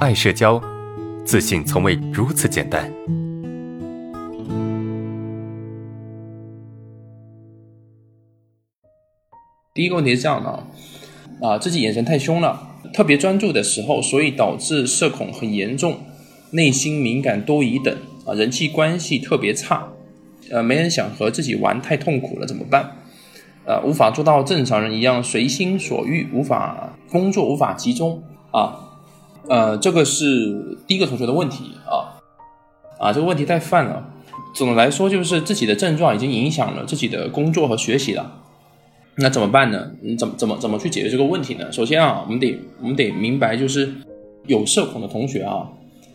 爱社交，自信从未如此简单。第一个问题是这样的啊，啊，自己眼神太凶了，特别专注的时候，所以导致社恐很严重，内心敏感多疑等啊，人际关系特别差，呃，没人想和自己玩，太痛苦了，怎么办？呃，无法做到正常人一样随心所欲，无法工作，无法集中啊，呃，这个是第一个同学的问题啊，啊，这个问题太泛了。总的来说，就是自己的症状已经影响了自己的工作和学习了。那怎么办呢？你怎么怎么怎么去解决这个问题呢？首先啊，我们得我们得明白，就是有社恐的同学啊，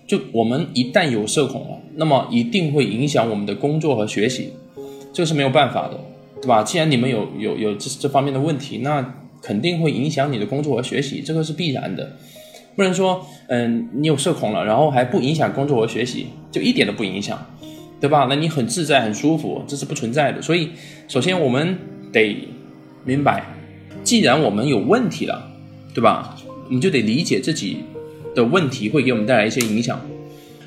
就我们一旦有社恐了，那么一定会影响我们的工作和学习，这个是没有办法的。对吧？既然你们有有有这这方面的问题，那肯定会影响你的工作和学习，这个是必然的。不能说，嗯，你有社恐了，然后还不影响工作和学习，就一点都不影响，对吧？那你很自在、很舒服，这是不存在的。所以，首先我们得明白，既然我们有问题了，对吧？我们就得理解自己的问题会给我们带来一些影响，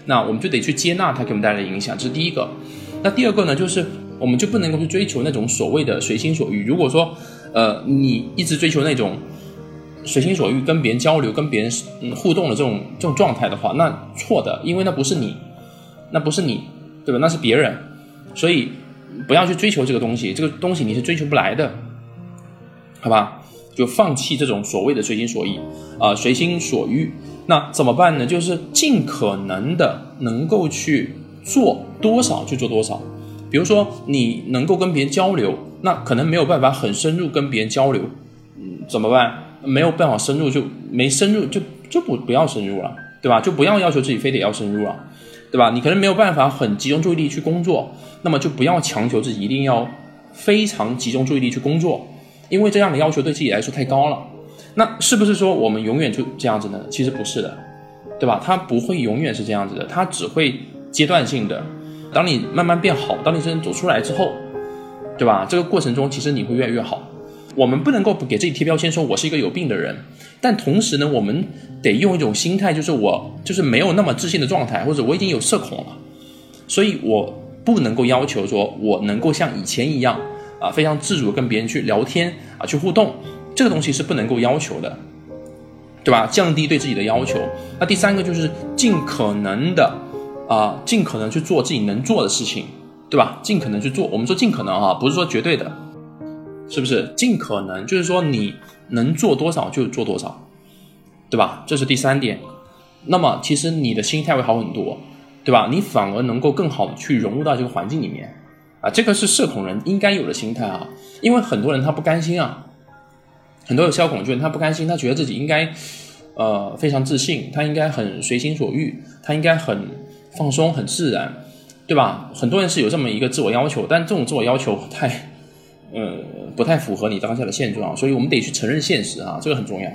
那我们就得去接纳它给我们带来的影响，这是第一个。那第二个呢，就是。我们就不能够去追求那种所谓的随心所欲。如果说，呃，你一直追求那种随心所欲跟别人交流、跟别人互动的这种这种状态的话，那错的，因为那不是你，那不是你，对吧？那是别人，所以不要去追求这个东西，这个东西你是追求不来的，好吧？就放弃这种所谓的随心所欲啊，随心所欲。那怎么办呢？就是尽可能的能够去做多少就做多少。比如说，你能够跟别人交流，那可能没有办法很深入跟别人交流，嗯，怎么办？没有办法深入，就没深入，就就不不要深入了，对吧？就不要要求自己非得要深入了，对吧？你可能没有办法很集中注意力去工作，那么就不要强求自己一定要非常集中注意力去工作，因为这样的要求对自己来说太高了。那是不是说我们永远就这样子呢？其实不是的，对吧？它不会永远是这样子的，它只会阶段性的。当你慢慢变好，当你真正走出来之后，对吧？这个过程中，其实你会越来越好。我们不能够不给自己贴标签，说我是一个有病的人。但同时呢，我们得用一种心态，就是我就是没有那么自信的状态，或者我已经有社恐了，所以我不能够要求说我能够像以前一样啊，非常自主跟别人去聊天啊，去互动。这个东西是不能够要求的，对吧？降低对自己的要求。那第三个就是尽可能的。啊，尽可能去做自己能做的事情，对吧？尽可能去做。我们说尽可能啊，不是说绝对的，是不是？尽可能就是说你能做多少就做多少，对吧？这是第三点。那么其实你的心态会好很多，对吧？你反而能够更好的去融入到这个环境里面啊。这个是社恐人应该有的心态啊。因为很多人他不甘心啊，很多有社恐人他不甘心，他觉得自己应该呃非常自信，他应该很随心所欲，他应该很。放松很自然，对吧？很多人是有这么一个自我要求，但这种自我要求太，呃，不太符合你当下的现状，所以我们得去承认现实啊，这个很重要。